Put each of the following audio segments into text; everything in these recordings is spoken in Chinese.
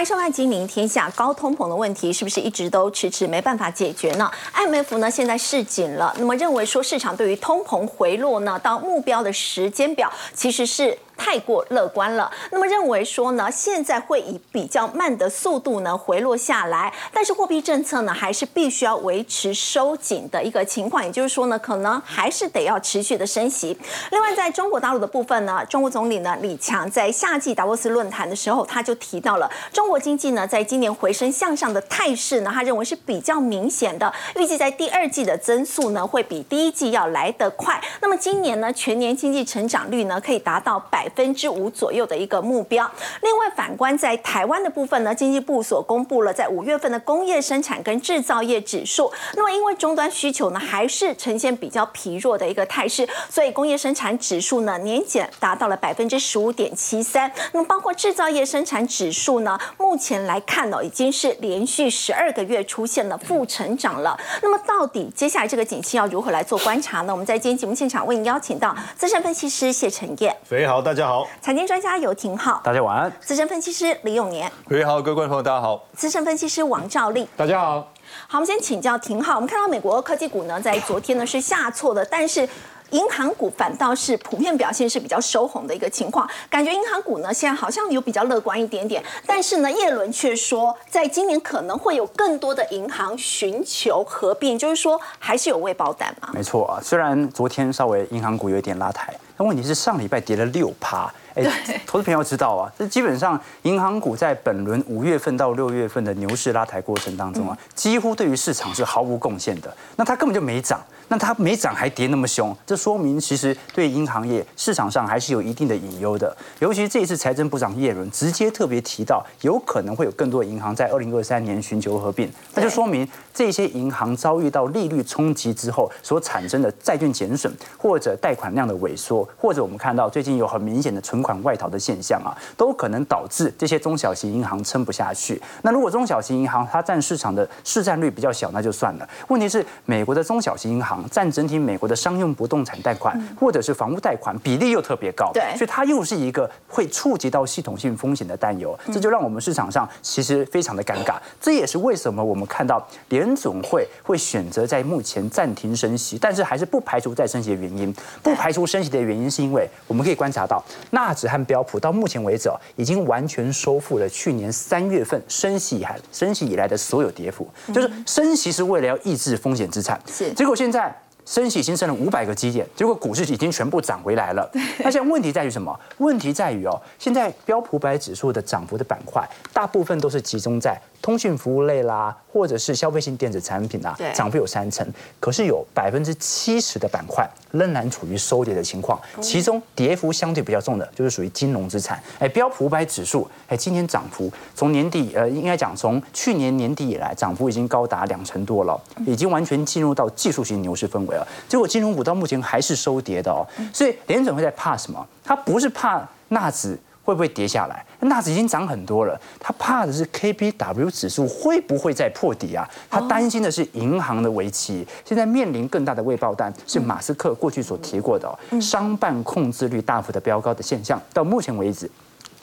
欢迎收看《金陵天下》。高通膨的问题是不是一直都迟迟没办法解决呢？IMF 呢现在示警了，那么认为说市场对于通膨回落呢到目标的时间表其实是。太过乐观了，那么认为说呢，现在会以比较慢的速度呢回落下来，但是货币政策呢还是必须要维持收紧的一个情况，也就是说呢，可能还是得要持续的升息。另外，在中国大陆的部分呢，中国总理呢李强在夏季达沃斯论坛的时候，他就提到了中国经济呢在今年回升向上的态势呢，他认为是比较明显的，预计在第二季的增速呢会比第一季要来得快。那么今年呢全年经济成长率呢可以达到百。分之五左右的一个目标。另外，反观在台湾的部分呢，经济部所公布了在五月份的工业生产跟制造业指数。那么，因为终端需求呢还是呈现比较疲弱的一个态势，所以工业生产指数呢年减达到了百分之十五点七三。那么，包括制造业生产指数呢，目前来看呢，已经是连续十二个月出现了负成长了。那么，到底接下来这个景气要如何来做观察呢？我们在今天节目现场为您邀请到资深分析师谢晨燕。肥好，大家。大家好，财经专家尤廷浩，大家晚安。资深分析师李永年，各位好，各位观众朋友，大家好。资深分析师王兆力，大家好。好，我们先请教廷浩，我们看到美国科技股呢，在昨天呢是下挫的，但是。银行股反倒是普遍表现是比较收红的一个情况，感觉银行股呢现在好像有比较乐观一点点，但是呢，叶伦却说，在今年可能会有更多的银行寻求合并，就是说还是有未爆弹嘛？没错啊，虽然昨天稍微银行股有一点拉抬，但问题是上礼拜跌了六趴。哎，投资朋友知道啊，这基本上银行股在本轮五月份到六月份的牛市拉抬过程当中啊，几乎对于市场是毫无贡献的。那它根本就没涨，那它没涨还跌那么凶，这说明其实对银行业市场上还是有一定的隐忧的。尤其这一次财政部长叶伦直接特别提到，有可能会有更多银行在二零二三年寻求合并，那就说明这些银行遭遇到利率冲击之后所产生的债券减损，或者贷款量的萎缩，或者我们看到最近有很明显的存。款外逃的现象啊，都可能导致这些中小型银行撑不下去。那如果中小型银行它占市场的市占率比较小，那就算了。问题是美国的中小型银行占整体美国的商用不动产贷款或者是房屋贷款比例又特别高，对，所以它又是一个会触及到系统性风险的担忧。这就让我们市场上其实非常的尴尬。这也是为什么我们看到联总会会选择在目前暂停升息，但是还是不排除再升息的原因。不排除升息的原因是因为我们可以观察到纳。指和标普到目前为止哦，已经完全收复了去年三月份升息以来升息以来的所有跌幅。就是升息是为了要抑制风险资产，是结果现在升息已经升了五百个基点，结果股市已经全部涨回来了。那现在问题在于什么？问题在于哦，现在标普百指数的涨幅的板块大部分都是集中在。通讯服务类啦，或者是消费性电子产品啊，涨幅有三成，可是有百分之七十的板块仍然处于收跌的情况，其中跌幅相对比较重的，就是属于金融资产。哎，标普百指数，哎，今年涨幅从年底，呃，应该讲从去年年底以来，涨幅已经高达两成多了，已经完全进入到技术型牛市氛围了。结果金融股到目前还是收跌的哦，所以联准会在怕什么？他不是怕纳指。会不会跌下来？纳指已经涨很多了，他怕的是 KPW 指数会不会再破底啊？他担心的是银行的危机。现在面临更大的未爆弹，是马斯克过去所提过的哦商办控制率大幅的飙高的现象。到目前为止。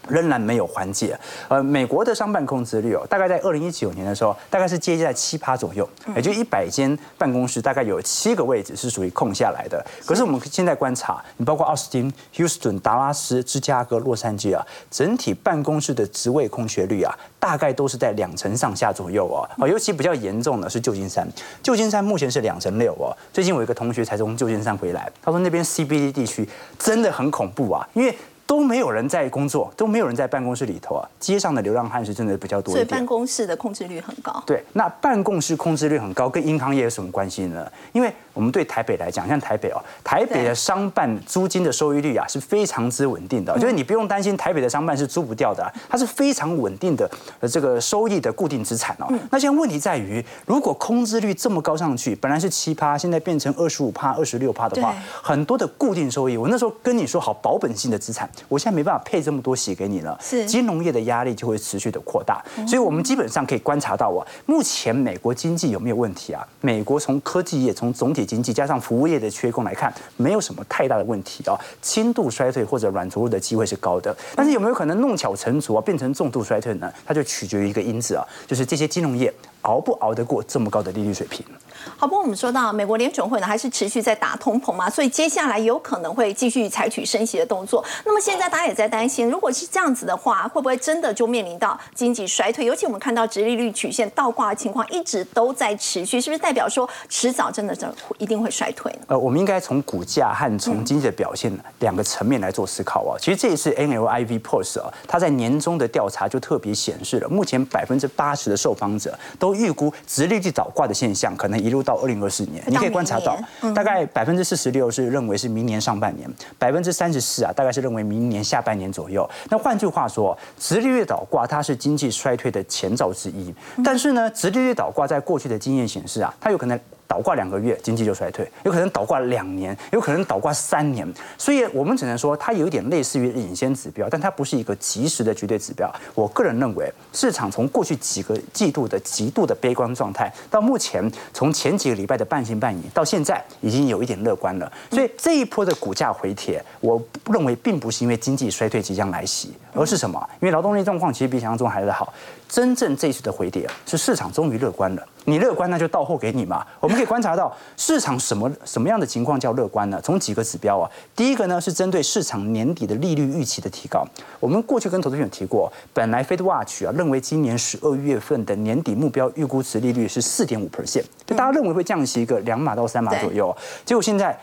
仍然没有缓解。呃，美国的商办控制率哦，大概在二零一九年的时候，大概是接近在七趴左右，也就一百间办公室大概有七个位置是属于空下来的。可是我们现在观察，你包括奥斯汀、Houston、达拉斯、芝加哥、洛杉矶啊，整体办公室的职位空缺率啊，大概都是在两成上下左右哦。哦，尤其比较严重的是旧金山，旧金山目前是两成六哦。最近我一个同学才从旧金山回来，他说那边 CBD 地区真的很恐怖啊，因为。都没有人在工作，都没有人在办公室里头啊。街上的流浪汉是真的比较多一点。所以办公室的控制率很高。对，那办公室控制率很高，跟银行业有什么关系呢？因为我们对台北来讲，像台北哦，台北的商办租金的收益率啊是非常之稳定的，就是你不用担心台北的商办是租不掉的，它是非常稳定的这个收益的固定资产哦。那现在问题在于，如果空置率这么高上去，本来是七趴，现在变成二十五趴、二十六趴的话，很多的固定收益，我那时候跟你说好保本性的资产。我现在没办法配这么多血给你了，是。金融业的压力就会持续的扩大，所以我们基本上可以观察到啊，目前美国经济有没有问题啊？美国从科技业从总体经济加上服务业的缺工来看，没有什么太大的问题啊，轻度衰退或者软着陆的机会是高的。但是有没有可能弄巧成拙啊，变成重度衰退呢？它就取决于一个因子啊，就是这些金融业熬不熬得过这么高的利率水平。好，不过我们说到美国联准会呢，还是持续在打通膨嘛，所以接下来有可能会继续采取升息的动作。那么现在大家也在担心，如果是这样子的话，会不会真的就面临到经济衰退？尤其我们看到直利率曲线倒挂的情况一直都在持续，是不是代表说迟早真的就一定会衰退呢？呃，我们应该从股价和从经济的表现两个层面来做思考啊。其实这一次 NLIV Pulse 啊，它在年终的调查就特别显示了，目前百分之八十的受访者都预估直利率倒挂的现象可能一路到二零二四年。你可以观察到，大概百分之四十六是认为是明年上半年，百分之三十四啊，大概是认为明年下半年左右。那换句话说，直利率倒挂它是经济衰退的前兆之一。但是呢，直利率倒挂在过去的经验显示啊，它有可能。倒挂两个月，经济就衰退；有可能倒挂两年，有可能倒挂三年。所以，我们只能说它有一点类似于领先指标，但它不是一个及时的绝对指标。我个人认为，市场从过去几个季度的极度的悲观状态，到目前从前几个礼拜的半信半疑，到现在已经有一点乐观了。所以，这一波的股价回帖，我认为并不是因为经济衰退即将来袭，而是什么？因为劳动力状况其实比想象中还是好。真正这次的回跌是市场终于乐观了。你乐观，那就到货给你嘛。我们可以观察到 市场什么什么样的情况叫乐观呢？从几个指标啊，第一个呢是针对市场年底的利率预期的提高。我们过去跟投资人提过，本来 Fed Watch 啊认为今年十二月份的年底目标预估值利率是四点五 percent，就大家认为会降息一个两码到三码左右。结果现在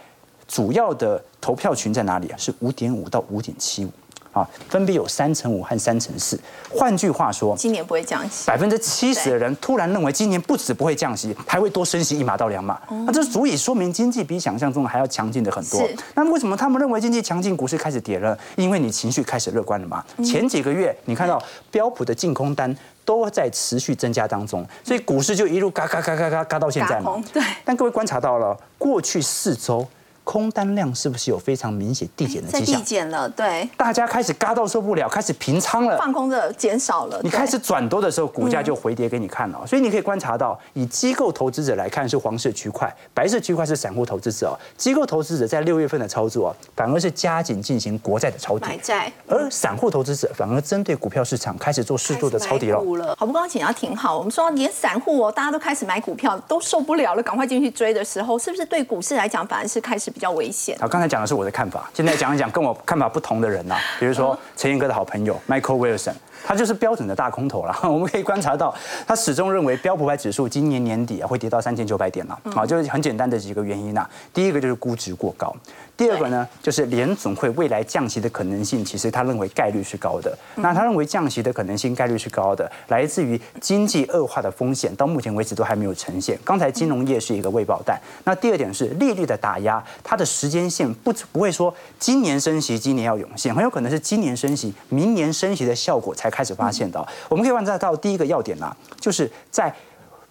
主要的投票群在哪里啊？是五点五到五点七五。啊，分别有三成五和三成四。换句话说，今年不会降息。百分之七十的人突然认为今年不止不会降息，还会多升息一码到两码。那这足以说明经济比想象中的还要强劲的很多。那为什么他们认为经济强劲，股市开始跌了？因为你情绪开始乐观了嘛。前几个月你看到标普的净空单都在持续增加当中，所以股市就一路嘎嘎嘎嘎嘎嘎到现在嘛。对。但各位观察到了，过去四周。空单量是不是有非常明显递减的迹象？递减了，对。大家开始嘎到受不了，开始平仓了，放空的减少了。你开始转多的时候，股价就回跌给你看了。所以你可以观察到，以机构投资者来看是黄色区块，白色区块是散户投资者。机构投资者在六月份的操作，反而是加紧进行国债的抄底，买债。而散户投资者反而针对股票市场开始做适度的抄底了。好不，刚刚讲要挺好。我们说连散户哦，大家都开始买股票，都受不了了，赶快进去追的时候，是不是对股市来讲反而是开始比较危险？好刚才讲的是我的看法，现在讲一讲跟我看法不同的人呐，比如说陈彦哥的好朋友 Michael Wilson。它就是标准的大空头了。我们可以观察到，他始终认为标普百指数今年年底啊会跌到三千九百点了。啊，就是很简单的几个原因呐。第一个就是估值过高，第二个呢就是联总会未来降息的可能性，其实他认为概率是高的。那他认为降息的可能性概率是高的，来自于经济恶化的风险，到目前为止都还没有呈现。刚才金融业是一个未爆弹。那第二点是利率的打压，它的时间线不不会说今年升息，今年要涌现，很有可能是今年升息，明年升息的效果才。开始发现的，我们可以观察到第一个要点呐，就是在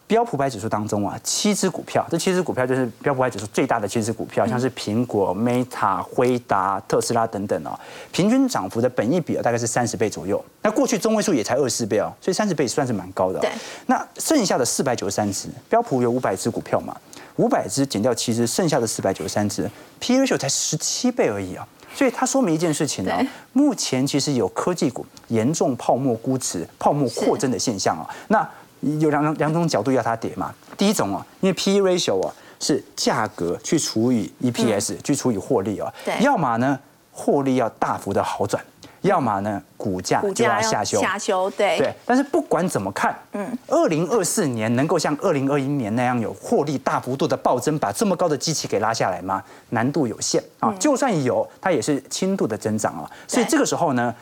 标普百指数当中啊，七只股票，这七只股票就是标普百指数最大的七只股票，像是苹果、Meta、辉达、特斯拉等等哦，平均涨幅的本益比啊，大概是三十倍左右。那过去中位数也才二十四倍哦，所以三十倍算是蛮高的。对。那剩下的四百九十三只，标普有五百只股票嘛，五百只减掉七只，剩下的四百九十三只，P ratio 才十七倍而已啊。所以它说明一件事情呢，目前其实有科技股严重泡沫估值、泡沫扩增的现象啊。那有两两种角度要它跌嘛。第一种啊，因为 P/E ratio 啊是价格去除以 EPS 去除以获利啊，要么呢获利要大幅的好转。要么呢，股价就要下修，下修，对对。但是不管怎么看，嗯，二零二四年能够像二零二一年那样有获利大幅度的暴增，把这么高的机器给拉下来吗？难度有限啊。就算有，它也是轻度的增长啊。所以这个时候呢。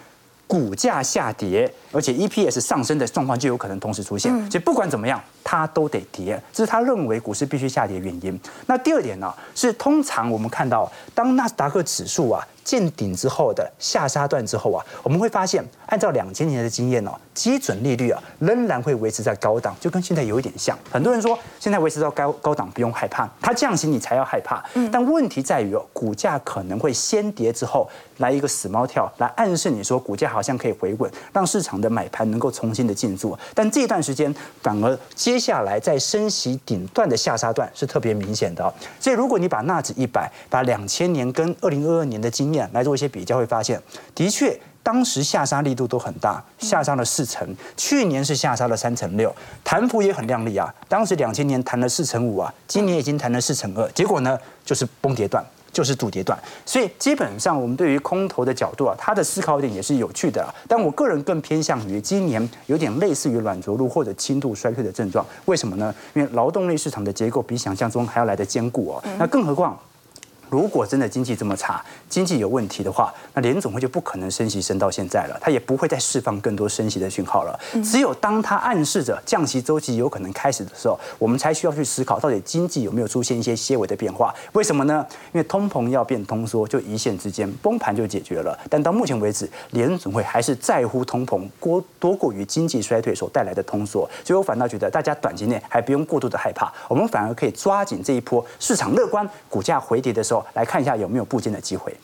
股价下跌，而且 EPS 上升的状况就有可能同时出现，所以不管怎么样，它都得跌，这是他认为股市必须下跌的原因。那第二点呢，是通常我们看到，当纳斯达克指数啊见顶之后的下杀段之后啊，我们会发现，按照两千年的经验哦，基准利率啊仍然会维持在高档，就跟现在有一点像。很多人说现在维持到高高档不用害怕，它降息你才要害怕。但问题在于哦，股价可能会先跌之后来一个死猫跳，来暗示你说股价好像可以回稳，让市场的买盘能够重新的进驻。但这段时间反而接下来在升息顶段的下杀段是特别明显的哦。所以如果你把纳指一百、把两千年跟二零二二年的经验来做一些比较，会发现的确。当时下杀力度都很大，下杀了四成，去年是下杀了三成六，弹幅也很亮丽啊。当时两千年弹了四成五啊，今年已经弹了四成二，结果呢就是崩跌段，就是赌跌段。所以基本上我们对于空头的角度啊，它的思考点也是有趣的。但我个人更偏向于今年有点类似于软着陆或者轻度衰退的症状。为什么呢？因为劳动力市场的结构比想象中还要来得坚固哦。那更何况。如果真的经济这么差，经济有问题的话，那联总会就不可能升息升到现在了，它也不会再释放更多升息的讯号了。只有当它暗示着降息周期有可能开始的时候，我们才需要去思考到底经济有没有出现一些些微的变化。为什么呢？因为通膨要变通缩，就一线之间崩盘就解决了。但到目前为止，联总会还是在乎通膨过多过于经济衰退所带来的通缩，所以我反倒觉得大家短期内还不用过度的害怕，我们反而可以抓紧这一波市场乐观、股价回跌的时候。来看一下有没有部件的机会。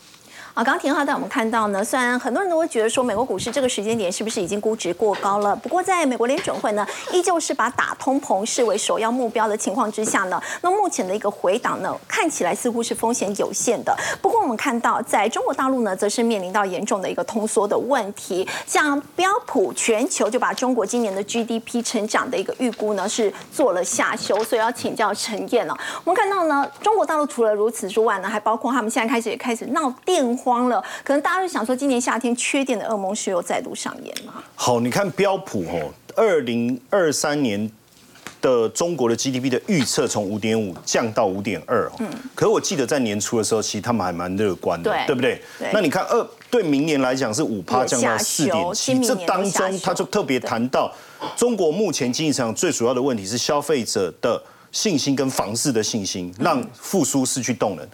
好，刚刚田浩带我们看到呢，虽然很多人都会觉得说美国股市这个时间点是不是已经估值过高了，不过在美国联准会呢，依旧是把打通膨视为首要目标的情况之下呢，那目前的一个回档呢，看起来似乎是风险有限的。不过我们看到在中国大陆呢，则是面临到严重的一个通缩的问题，像标普全球就把中国今年的 GDP 成长的一个预估呢是做了下修，所以要请教陈燕了。我们看到呢，中国大陆除了如此之外呢，还包括他们现在开始也开始闹电。慌了，可能大家就想说，今年夏天缺电的噩梦是又再度上演吗？好，你看标普哦，二零二三年的中国的 GDP 的预测从五点五降到五点二，嗯，可是我记得在年初的时候，其实他们还蛮乐观的，对不对？那你看二对明年来讲是五趴降到四点七，这当中他就特别谈到中国目前经济上最主要的问题是消费者的信心跟房市的信心，让复苏失去动能。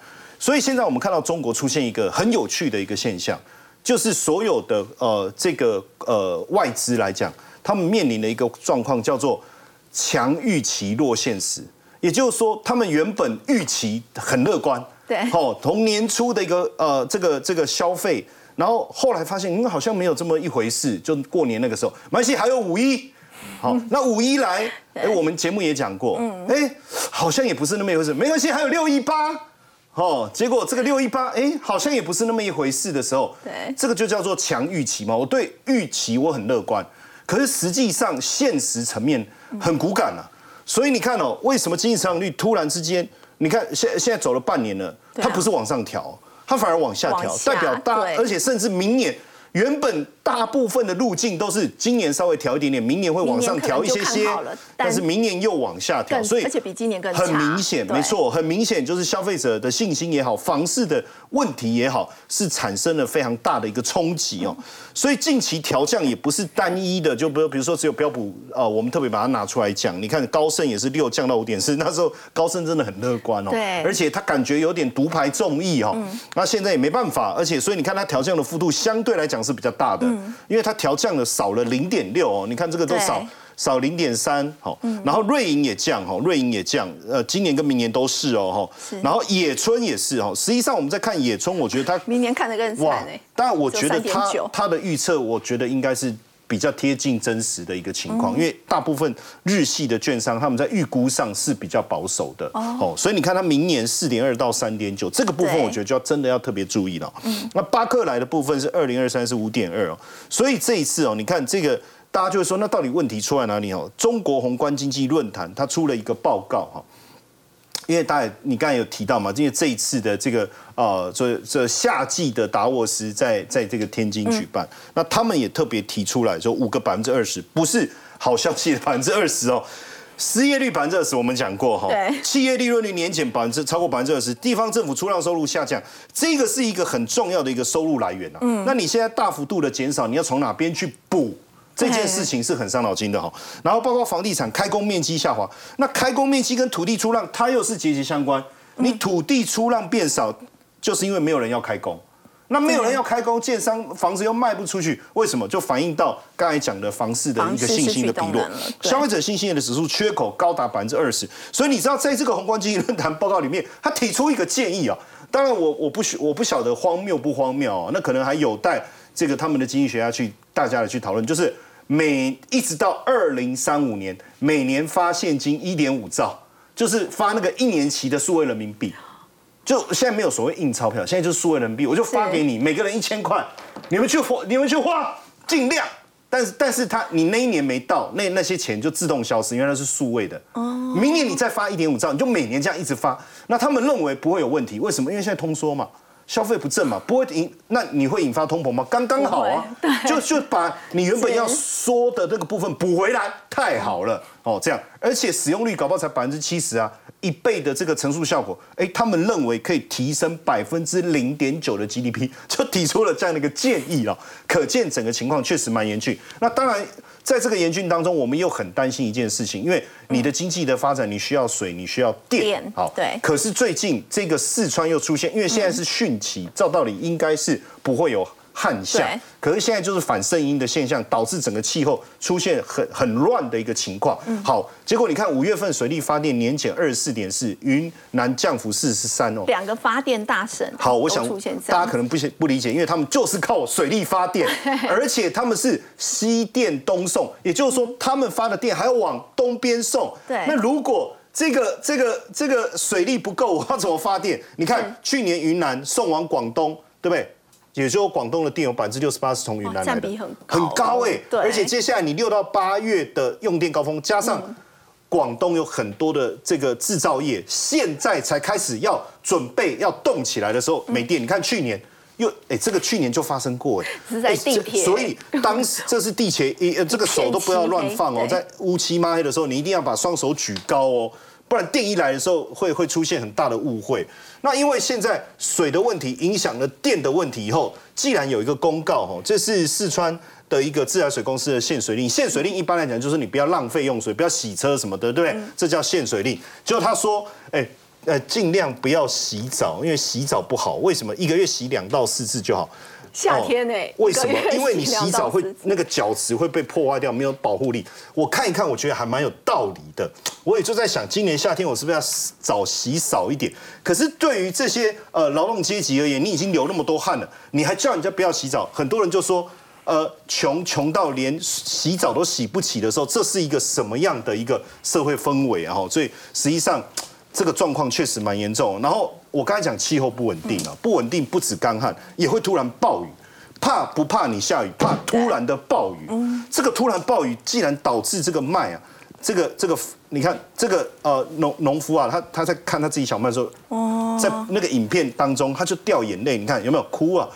所以现在我们看到中国出现一个很有趣的一个现象，就是所有的呃这个呃外资来讲，他们面临的一个状况叫做强预期弱现实，也就是说，他们原本预期很乐观，对，哦，从年初的一个呃这个这个消费，然后后来发现，嗯，好像没有这么一回事，就过年那个时候，没关系，还有五一，好，那五一来，哎，我们节目也讲过，哎，好像也不是那么一回事，没关系，还有六一八。哦，结果这个六一八，哎，好像也不是那么一回事的时候，对，这个就叫做强预期嘛。我对预期我很乐观，可是实际上现实层面很骨感啊。所以你看哦，为什么经济成长率突然之间，你看现现在走了半年了，它不是往上调，它反而往下调，代表大，而且甚至明年原本。大部分的路径都是今年稍微调一点点，明年会往上调一些些，但是明年又往下调，所以而且比今年更很明显，没错，很明显就是消费者的信心也好，房市的问题也好，是产生了非常大的一个冲击哦。所以近期调降也不是单一的，就比如比如说只有标普呃，我们特别把它拿出来讲，你看高盛也是六降到五点四，那时候高盛真的很乐观哦，对，而且他感觉有点独排众议哦，那现在也没办法，而且所以你看它调降的幅度相对来讲是比较大的。因为它调降的少了零点六哦，你看这个都少少零点三，好，然后瑞银也降哈，瑞银也降，呃，今年跟明年都是哦哈，然后野村也是哈，实际上我们在看野村，我觉得它 明年看得更惨哎，当然我觉得它它的预测，我觉得应该是。比较贴近真实的一个情况，因为大部分日系的券商他们在预估上是比较保守的哦，所以你看它明年四点二到三点九这个部分，我觉得就要真的要特别注意了。那巴克莱的部分是二零二三是五点二哦，所以这一次哦，你看这个大家就会说，那到底问题出在哪里哦？中国宏观经济论坛它出了一个报告哈。因为大家你刚才有提到嘛，因为这一次的这个呃，这这夏季的达沃斯在在这个天津举办，那他们也特别提出来说，五个百分之二十不是好消息的百分之二十哦，失业率百分之二十我们讲过哈，企业利润率年减百分之超过百分之二十，地方政府出让收入下降，这个是一个很重要的一个收入来源啊。嗯，那你现在大幅度的减少，你要从哪边去补？这件事情是很伤脑筋的哈，然后包括房地产开工面积下滑，那开工面积跟土地出让它又是节节相关。你土地出让变少，就是因为没有人要开工，那没有人要开工，建商房子又卖不出去，为什么？就反映到刚才讲的房市的一个信心的疲弱，消费者信心的指数缺口高达百分之二十。所以你知道，在这个宏观经济论坛报告里面，他提出一个建议啊。当然，我我不许我不晓得荒谬不荒谬啊，那可能还有待这个他们的经济学家去大家的去讨论。就是每一直到二零三五年，每年发现金一点五兆，就是发那个一年期的数位人民币。就现在没有所谓印钞票，现在就是数位人民币，我就发给你，每个人一千块，你们去花，你们去花，尽量。但是，但是他你那一年没到，那那些钱就自动消失，因为那是数位的。哦。明年你再发一点五兆，你就每年这样一直发。那他们认为不会有问题，为什么？因为现在通缩嘛，消费不振嘛，不会引，那你会引发通膨吗？刚刚好啊，就就把你原本要缩的那个部分补回来，太好了哦，这样，而且使用率搞不好才百分之七十啊。一倍的这个乘数效果，哎，他们认为可以提升百分之零点九的 GDP，就提出了这样的一个建议了。可见整个情况确实蛮严峻。那当然，在这个严峻当中，我们又很担心一件事情，因为你的经济的发展，你需要水，你需要电，好，对。可是最近这个四川又出现，因为现在是汛期，照道理应该是不会有。旱象，可是现在就是反圣音的现象，导致整个气候出现很很乱的一个情况。好，结果你看五月份水力发电年减二十四点四，云南降幅四十三哦。两个发电大省。好，我想大家可能不不理解，因为他们就是靠水力发电，而且他们是西电东送，也就是说他们发的电还要往东边送。对。那如果这个这个这个水力不够，我要怎么发电？你看去年云南送往广东，对不对？也就广东的电有百分之六十八是从云南来的，很高。哎，而且接下来你六到八月的用电高峰，加上广东有很多的这个制造业，现在才开始要准备要动起来的时候没电。你看去年又哎，这个去年就发生过哎，是在地铁，所以当时这是地铁，呃，这个手都不要乱放哦，在乌漆抹黑的时候，你一定要把双手举高哦。不然电一来的时候会会出现很大的误会。那因为现在水的问题影响了电的问题以后，既然有一个公告吼，这是四川的一个自来水公司的限水令。限水令一般来讲就是你不要浪费用水，不要洗车什么的，对不对？这叫限水令。就他说，哎，呃，尽量不要洗澡，因为洗澡不好。为什么？一个月洗两到四次就好。夏天呢？为什么？因为你 洗澡会那个角质会被破坏掉，没有保护力。我看一看，我觉得还蛮有道理的。我也就在想，今年夏天我是不是要早洗少一点？可是对于这些呃劳动阶级而言，你已经流那么多汗了，你还叫人家不要洗澡？很多人就说，呃，穷穷到连洗澡都洗不起的时候，这是一个什么样的一个社会氛围啊？所以实际上这个状况确实蛮严重。然后。我刚才讲气候不稳定啊，不稳定不止干旱，也会突然暴雨。怕不怕你下雨？怕突然的暴雨。这个突然暴雨，既然导致这个麦啊，这个这个，你看这个呃农农夫啊，他他在看他自己小麦的时候，在那个影片当中，他就掉眼泪。你看有没有哭啊？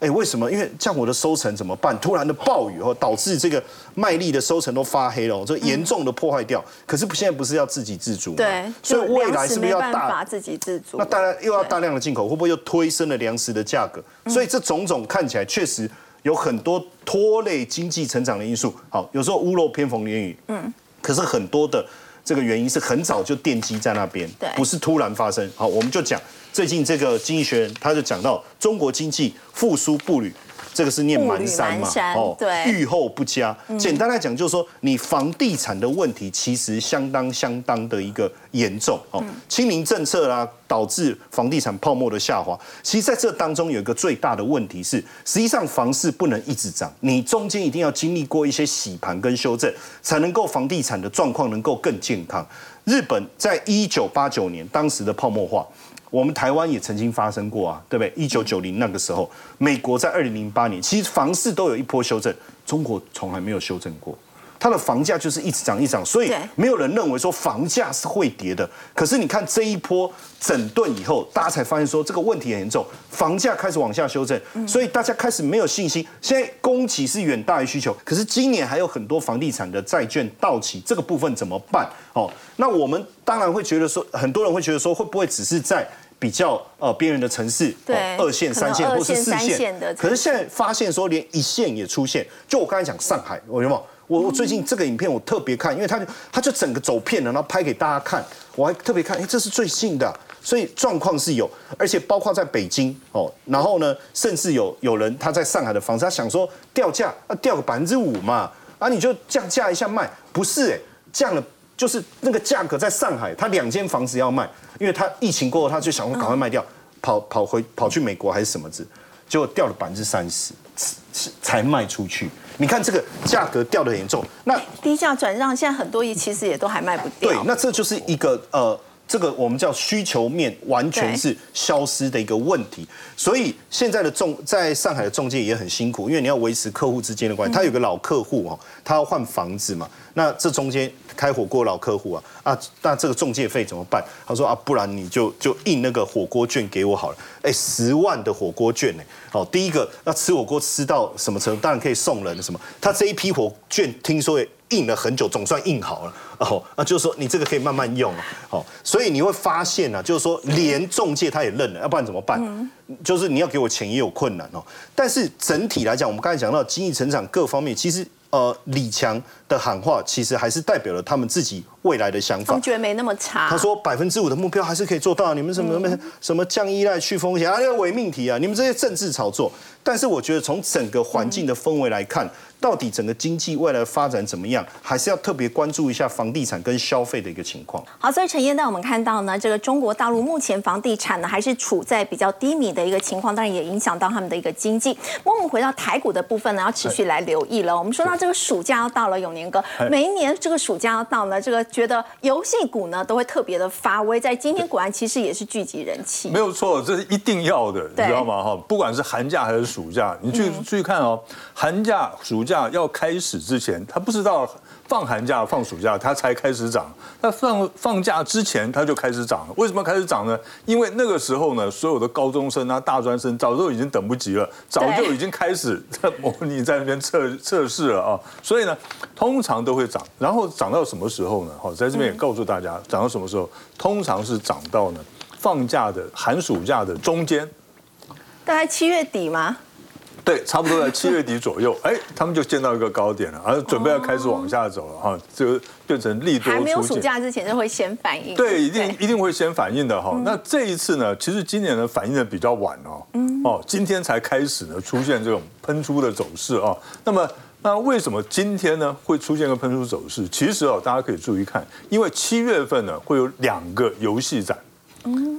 哎，为什么？因为这样我的收成怎么办？突然的暴雨后，导致这个麦粒的收成都发黑了，这严重的破坏掉。可是现在不是要自给自足吗？对，所以未来是不是要大自给自足？那大家又要大量的进口，会不会又推升了粮食的价格？所以这种种看起来确实有很多拖累经济成长的因素。好，有时候屋漏偏逢连雨，嗯，可是很多的这个原因是很早就奠基在那边，对，不是突然发生。好，我们就讲。最近这个经济学人他就讲到中国经济复苏步履，这个是念蛮山嘛？哦，对，预后不佳。简单来讲就是说，你房地产的问题其实相当相当的一个严重哦。清零政策啦，导致房地产泡沫的下滑。其实在这当中有一个最大的问题是，实际上房市不能一直涨，你中间一定要经历过一些洗盘跟修正，才能够房地产的状况能够更健康。日本在一九八九年当时的泡沫化。我们台湾也曾经发生过啊，对不对？一九九零那个时候，美国在二零零八年，其实房市都有一波修正，中国从来没有修正过，它的房价就是一直涨一涨，所以没有人认为说房价是会跌的。可是你看这一波整顿以后，大家才发现说这个问题很严重，房价开始往下修正，所以大家开始没有信心。现在供给是远大于需求，可是今年还有很多房地产的债券到期，这个部分怎么办？哦，那我们当然会觉得说，很多人会觉得说，会不会只是在比较呃边缘的城市，对二线、三线或是四线的，可是现在发现说连一线也出现。就我刚才讲上海，我有没有？我我最近这个影片我特别看，因为他就它就整个走遍了，然后拍给大家看。我还特别看，哎，这是最近的，所以状况是有，而且包括在北京哦，然后呢，甚至有有人他在上海的房子，他想说掉价啊，掉个百分之五嘛，啊，你就降价一下卖，不是哎，降了就是那个价格在上海，他两间房子要卖，因为他疫情过后他就想说赶快卖掉，跑跑回跑去美国还是什么子，结果掉了百分之三十才卖出去。你看这个价格掉的严重，那低价转让现在很多也其实也都还卖不掉。对，那这就是一个呃。这个我们叫需求面完全是消失的一个问题，所以现在的中在上海的中介也很辛苦，因为你要维持客户之间的关系。他有个老客户哦，他要换房子嘛，那这中间开火锅老客户啊啊，那这个中介费怎么办？他说啊，不然你就就印那个火锅券给我好了，哎，十万的火锅券呢？好，第一个要吃火锅吃到什么程度？当然可以送人什么？他这一批火券听说也印了很久，总算印好了。哦，那就是说你这个可以慢慢用，哦，所以你会发现呢，就是说连中介他也认了，要不然怎么办？就是你要给我钱也有困难哦。但是整体来讲，我们刚才讲到经济成长各方面，其实。呃，李强的喊话其实还是代表了他们自己未来的想法。我觉得没那么差。他说百分之五的目标还是可以做到。你们什么什么什么降依赖、去风险啊，那个伪命题啊，你们这些政治炒作。但是我觉得从整个环境的氛围来看，到底整个经济未来的发展怎么样，还是要特别关注一下房地产跟消费的一个情况。好，所以陈燕带我们看到呢，这个中国大陆目前房地产呢还是处在比较低迷的一个情况，当然也影响到他们的一个经济。我们回到台股的部分呢，要持续来留意了。我们说到。这个暑假要到了，永年哥，每一年这个暑假要到了，这个觉得游戏股呢都会特别的发威，在今天果然其实也是聚集人气，没有错，这是一定要的，你知道吗？哈，不管是寒假还是暑假，你去注意看哦，寒假、暑假要开始之前，他不知道。放寒假、放暑假，他才开始涨。那放放假之前，他就开始涨了。为什么开始涨呢？因为那个时候呢，所有的高中生啊、大专生早就已经等不及了，早就已经开始在模拟在那边测测试了啊。所以呢，通常都会涨。然后涨到什么时候呢？好，在这边也告诉大家，涨到什么时候？通常是涨到呢放假的寒暑假的中间，大概七月底吗？对，差不多在七月底左右，哎，他们就见到一个高点了，而准备要开始往下走了哈，这个变成利多。还没有暑假之前就会先反应。对，一定一定会先反应的哈。那这一次呢，其实今年呢反应的比较晚哦，哦，今天才开始呢出现这种喷出的走势啊。那么，那为什么今天呢会出现个喷出走势？其实哦，大家可以注意看，因为七月份呢会有两个游戏展，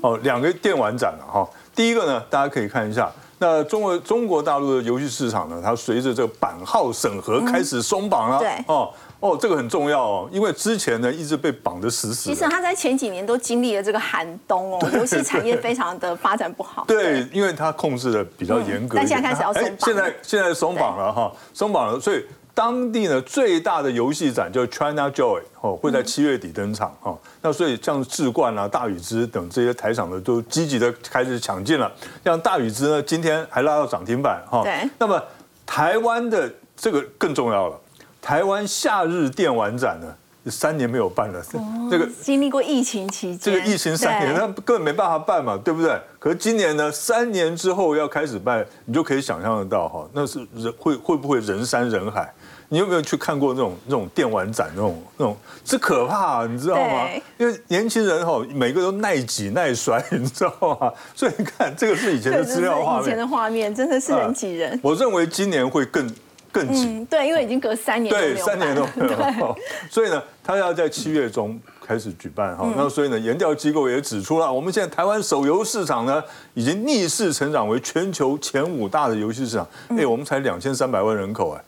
哦，两个电玩展了哈。第一个呢，大家可以看一下。那中国中国大陆的游戏市场呢？它随着这个版号审核开始松绑了。对哦哦，这个很重要哦，因为之前呢一直被绑得死死。其实它在前几年都经历了这个寒冬哦，游戏产业非常的发展不好。对，因为它控制的比较严格。但现在开始要松绑。现在现在松绑了哈，松绑了，所以。当地呢最大的游戏展叫 China Joy 哦，会在七月底登场哦。那所以像智冠啊、大禹之等这些台厂呢，都积极的开始抢进了。像大禹之呢，今天还拉到涨停板哈。对。那么台湾的这个更重要了，台湾夏日电玩展呢，三年没有办了。这个经历过疫情期间，这个疫情三年，那根本没办法办嘛，对不对？可是今年呢，三年之后要开始办，你就可以想象得到哈，那是人会会不会人山人海？你有没有去看过那种那种电玩展？那种那种是可怕，你知道吗？因为年轻人哈，每个都耐挤耐摔，你知道吗？所以你看，这个是以前的资料画面。以前的画面真的是人挤人。我认为今年会更更挤。对，因为已经隔三年对，三年都没有。所以呢，他要在七月中开始举办哈。那所以呢，研调机构也指出了，我们现在台湾手游市场呢，已经逆势成长为全球前五大的游戏市场。哎，我们才两千三百万人口哎。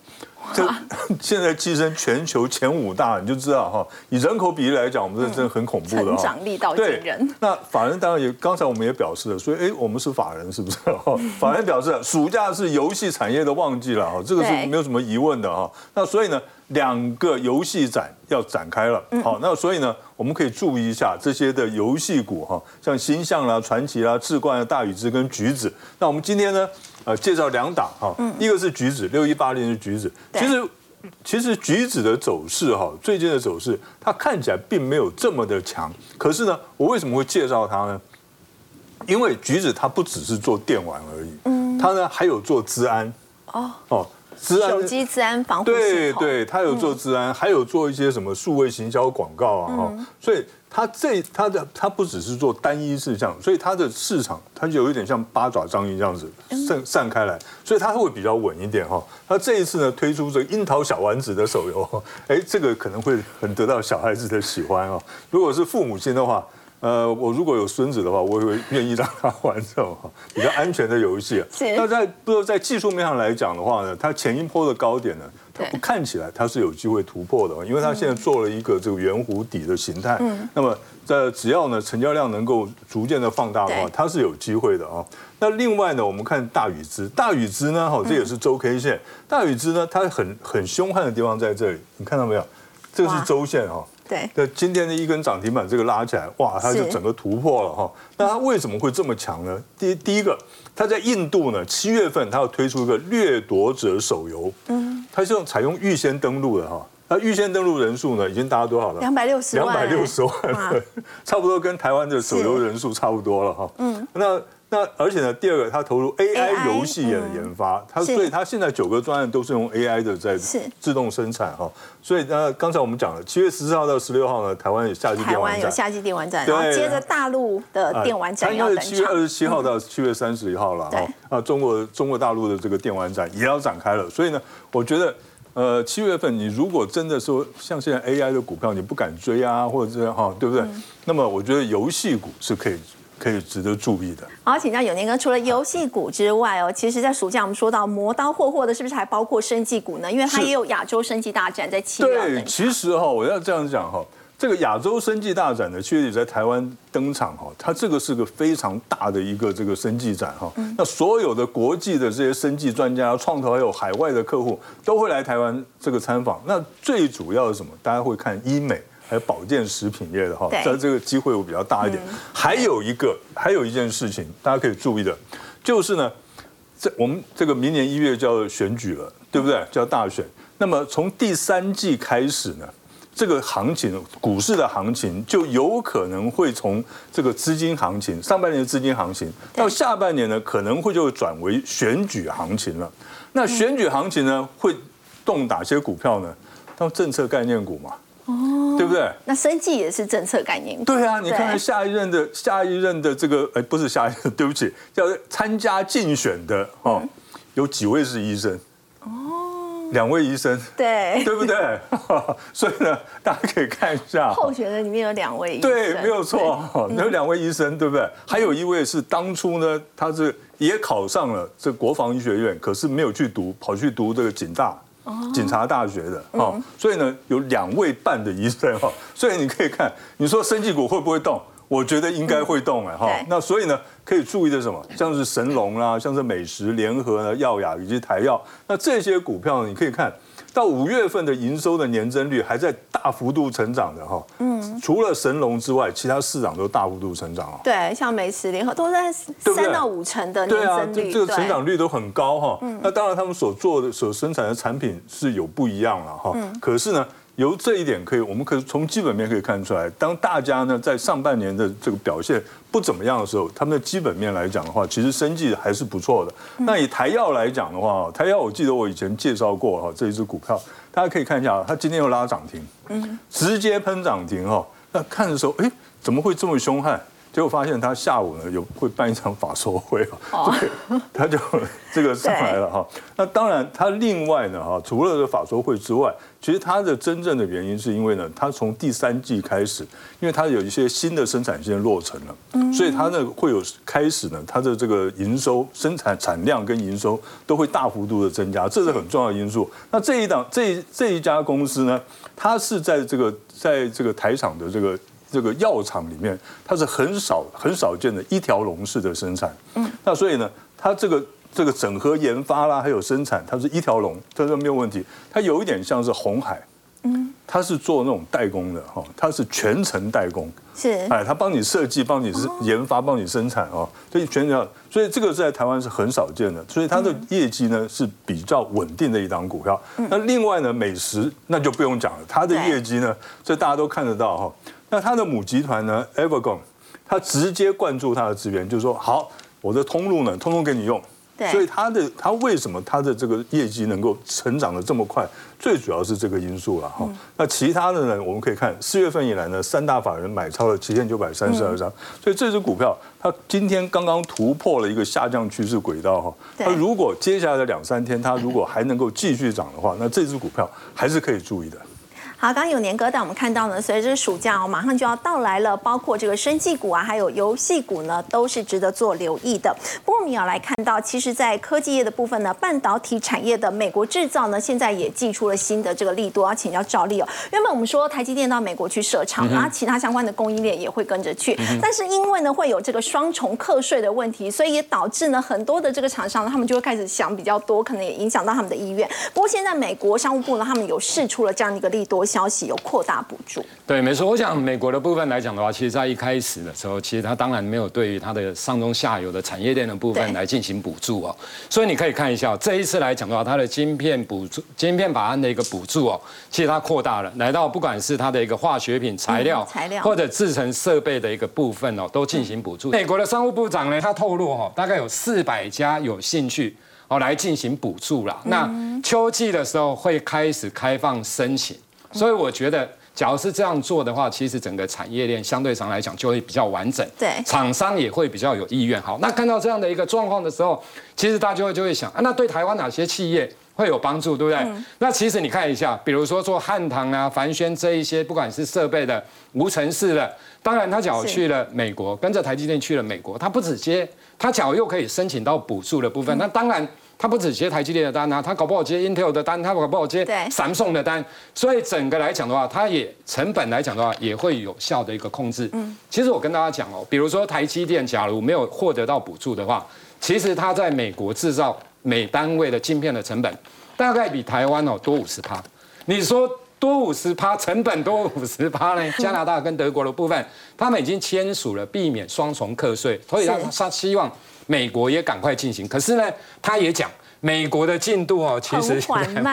这 现在跻身全球前五大，你就知道哈。以人口比例来讲，我们这真的很恐怖的。成长力道惊人。那法人当然也，刚才我们也表示了，所以哎，我们是法人是不是？法人表示，暑假是游戏产业的旺季了哈，这个是没有什么疑问的哈。那所以呢？两个游戏展要展开了，好，那所以呢，我们可以注意一下这些的游戏股哈，像星象啦、传奇啦、智冠、大禹之跟橘子。那我们今天呢，呃，介绍两档哈，一个是橘子，六一八零是橘子。其实，其实橘子的走势哈，最近的走势它看起来并没有这么的强。可是呢，我为什么会介绍它呢？因为橘子它不只是做电玩而已，嗯，它呢还有做治安哦哦。治安手机治安防护对对，它有做治安，还有做一些什么数位行销广告啊哈，所以它这它的它不只是做单一事项，所以它的市场它就有一点像八爪章鱼这样子散散开来，所以它会比较稳一点哈。它这一次呢推出这个樱桃小丸子的手游，哎，这个可能会很得到小孩子的喜欢哦。如果是父母亲的话。呃，我如果有孙子的话，我也会愿意让他玩这种比较安全的游戏。那在不说在技术面上来讲的话呢，它前一波的高点呢，它不看起来它是有机会突破的，因为它现在做了一个这个圆弧底的形态。嗯。那么在只要呢成交量能够逐渐的放大的话，它是有机会的啊。那另外呢，我们看大禹之，大禹之呢，哈，这也是周 K 线。大禹之呢，它很很凶悍的地方在这里，你看到没有？这个是周线哈。对，那今天的一根涨停板这个拉起来，哇，它就整个突破了哈。那它为什么会这么强呢？第第一个，它在印度呢，七月份它要推出一个掠夺者手游，嗯，它是用采用预先登录的哈。那预先登录人数呢，已经达到多少了？两百六十万，两百六十万，差不多跟台湾的手游人数差不多了哈。嗯，那。那而且呢，第二个，他投入 AI 游戏的研发，他所以他现在九个专案都是用 AI 的在自动生产哈。所以呢，刚才我们讲了，七月十四号到十六号呢，台湾有夏季电玩展，台湾有夏季电玩展，然后接着大陆的电玩展要登场。七月二十七号到七月三十一号了哈。啊，中国中国大陆的这个电玩展也要展开了。所以呢，我觉得，呃，七月份你如果真的说像现在 AI 的股票你不敢追啊，或者这样哈，对不对？那么我觉得游戏股是可以。可以值得注意的。好，请教永年哥，除了游戏股之外哦，其实，在暑假我们说到磨刀霍霍的，是不是还包括生技股呢？因为它也有亚洲生技大展在七月对，其实哈，我要这样讲哈，这个亚洲生技大展呢，七月底在台湾登场哈，它这个是个非常大的一个这个生技展哈。那所有的国际的这些生技专家、创投还有海外的客户都会来台湾这个参访。那最主要是什么？大家会看医美。还有保健食品业的哈，在这个机会会比较大一点。还有一个，还有一件事情，大家可以注意的，就是呢，这我们这个明年一月就要选举了，对不对？叫大选。那么从第三季开始呢，这个行情，股市的行情就有可能会从这个资金行情，上半年的资金行情，到下半年呢，可能会就转为选举行情了。那选举行情呢，会动哪些股票呢？到政策概念股嘛。哦，对不对？那生计也是政策概念。对啊，你看看下一任的下一任的这个，哎，不是下一任，对不起，叫参加竞选的哦，有几位是医生？哦，两位医生，对，对不对？所以呢，大家可以看一下，候选人里面有两位医生，对，没有错，有两位医生，对不对？还有一位是当初呢，他是也考上了这国防医学院，可是没有去读，跑去读这个警大。警察大学的哦，所以呢有两位半的医生哈，所以你可以看，你说生技股会不会动？我觉得应该会动哎哈。那所以呢可以注意的什么？像是神龙啦，像是美食联合呢、药雅以及台药，那这些股票你可以看。到五月份的营收的年增率还在大幅度成长的哈，嗯，除了神龙之外，其他市场都大幅度成长哦。对，像美食联合都在三到五成的年增率，这个成长率都很高哈。那当然，他们所做的、所生产的产品是有不一样了哈。可是呢。由这一点可以，我们可以从基本面可以看出来，当大家呢在上半年的这个表现不怎么样的时候，他们的基本面来讲的话，其实生计还是不错的。那以台药来讲的话，台药我记得我以前介绍过哈，这一只股票，大家可以看一下，它今天又拉涨停，嗯，直接喷涨停哈。那看的时候，哎，怎么会这么凶悍？结果发现他下午呢有会办一场法说会啊，对，他就这个上来了哈。那当然，他另外呢哈，除了这法说会之外，其实他的真正的原因是因为呢，他从第三季开始，因为他有一些新的生产线落成了，所以他呢会有开始呢，他的这个营收、生产产量跟营收都会大幅度的增加，这是很重要的因素。那这一档这这一家公司呢，它是在这个在这个台厂的这个。这个药厂里面，它是很少很少见的一条龙式的生产。嗯，那所以呢，它这个这个整合研发啦，还有生产，它是一条龙，这个没有问题。它有一点像是红海。嗯，它是做那种代工的哈，它是全程代工，是哎，它帮你设计，帮你是研发，帮你生产哦，所以全程，所以这个在台湾是很少见的，所以它的业绩呢是比较稳定的一档股票。那另外呢，美食那就不用讲了，它的业绩呢，这大家都看得到哈。那它的母集团呢，Evergon，它直接灌注它的资源，就是说好，我的通路呢，通通给你用。对所以它的它为什么它的这个业绩能够成长的这么快？最主要是这个因素了哈。那其他的呢？我们可以看四月份以来呢，三大法人买超了七千九百三十二张，所以这只股票它今天刚刚突破了一个下降趋势轨道哈。那如果接下来的两三天它如果还能够继续涨的话，那这只股票还是可以注意的。好，刚刚有年哥带我们看到呢，随着暑假哦，马上就要到来了，包括这个生技股啊，还有游戏股呢，都是值得做留意的。不过我们要来看到，其实，在科技业的部分呢，半导体产业的美国制造呢，现在也寄出了新的这个力度，要请教赵丽哦。原本我们说台积电到美国去设厂，然后其他相关的供应链也会跟着去，但是因为呢会有这个双重课税的问题，所以也导致呢很多的这个厂商呢，他们就会开始想比较多，可能也影响到他们的意愿。不过现在美国商务部呢，他们有试出了这样的一个利多。消息有扩大补助，对，没错。我想美国的部分来讲的话，其实在一开始的时候，其实它当然没有对于它的上中下游的产业链的部分来进行补助哦。所以你可以看一下，这一次来讲的话，它的晶片补助、晶片法案的一个补助哦，其实它扩大了，来到不管是它的一个化学品材料、材料或者制成设备的一个部分哦，都进行补助。美国的商务部长呢，他透露哈，大概有四百家有兴趣哦来进行补助了。那秋季的时候会开始开放申请。所以我觉得，假如是这样做的话，其实整个产业链相对上来讲就会比较完整，对，厂商也会比较有意愿。好，那看到这样的一个状况的时候，其实大家就会就会想啊，那对台湾哪些企业会有帮助，对不对？那其实你看一下，比如说做汉唐啊、凡轩这一些，不管是设备的、无尘室的，当然他假如去了美国，跟着台积电去了美国，他不止接，他假如又可以申请到补助的部分，那当然。他不止接台积电的单啊，他搞不好接 Intel 的单，他搞不好接三送的单，所以整个来讲的话，它也成本来讲的话，也会有效的一个控制。嗯，其实我跟大家讲哦，比如说台积电，假如没有获得到补助的话，其实它在美国制造每单位的晶片的成本，大概比台湾哦多五十趴。你说多五十趴，成本多五十趴呢？加拿大跟德国的部分，他们已经签署了避免双重课税，所以他他希望。美国也赶快进行，可是呢，他也讲美国的进度哦，其实很缓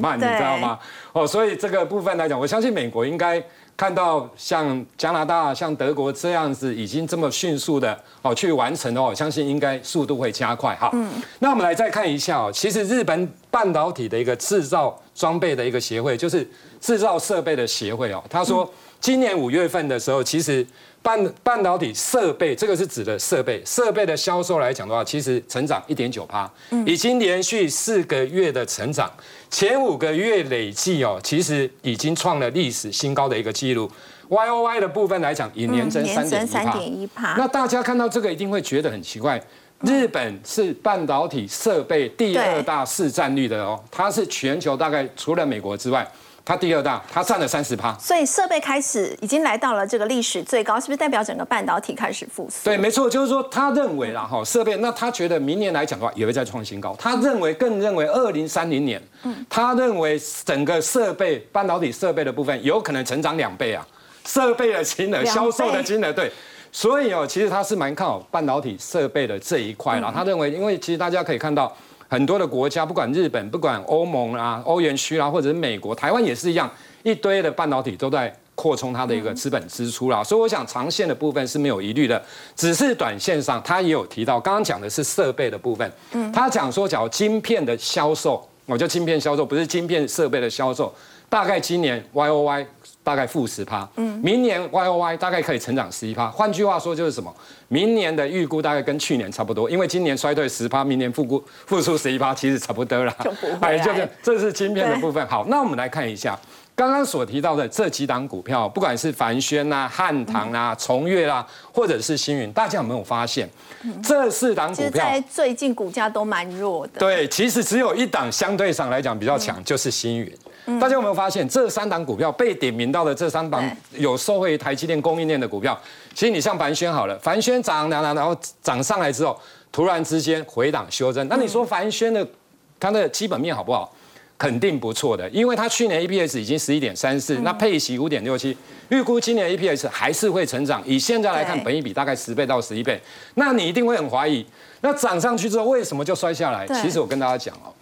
慢，你知道吗？哦，所以这个部分来讲，我相信美国应该看到像加拿大、像德国这样子已经这么迅速的哦去完成的话，我相信应该速度会加快哈。嗯，那我们来再看一下哦，其实日本半导体的一个制造装备的一个协会，就是制造设备的协会哦，他说今年五月份的时候，其实。半半导体设备，这个是指的设备，设备的销售来讲的话，其实成长一点九趴，已经连续四个月的成长，前五个月累计哦，其实已经创了历史新高的一个记录。Y O Y 的部分来讲，以年增三点一趴。那大家看到这个一定会觉得很奇怪，日本是半导体设备第二大市占率的哦，它是全球大概除了美国之外。它第二大，它占了三十趴，所以设备开始已经来到了这个历史最高，是不是代表整个半导体开始复苏？对，没错，就是说他认为啦，哈，设备，那他觉得明年来讲的话也会再创新高。他认为更认为二零三零年，嗯，他认为整个设备半导体设备的部分有可能成长两倍啊，设备的金额、销售的金额，对，所以哦，其实他是蛮看好半导体设备的这一块啦。他认为，因为其实大家可以看到。很多的国家，不管日本、不管欧盟啊、欧元区啦，或者是美国、台湾也是一样，一堆的半导体都在扩充它的一个资本支出啦。所以我想长线的部分是没有疑虑的，只是短线上他也有提到，刚刚讲的是设备的部分，嗯，他讲说，假如晶片的销售，我叫晶片销售，不是晶片设备的销售，大概今年 Y O Y。大概负十趴，嗯，明年 Y O Y 大概可以成长十一趴。换句话说就是什么？明年的预估大概跟去年差不多，因为今年衰退十趴，明年复估复苏十一趴，其实差不多了。就不。哎，就是这是晶片的部分。好，那我们来看一下刚刚所提到的这几档股票，不管是凡轩啊、汉唐啊、崇越啦，或者是星云，大家有没有发现这四档股票在最近股价都蛮弱的？对，其实只有一档相对上来讲比较强，就是星云。大家有没有发现，这三档股票被点名到的这三档有受惠台积电供应链的股票？其实你像凡轩好了，凡轩涨涨涨，然后涨上来之后，突然之间回档修正。那你说凡轩的它的基本面好不好？肯定不错的，因为它去年 EPS 已经十一点三四，那配息五点六七，预估今年 EPS 还是会成长。以现在来看，本益比大概十倍到十一倍，那你一定会很怀疑，那涨上去之后为什么就摔下来？其实我跟大家讲哦。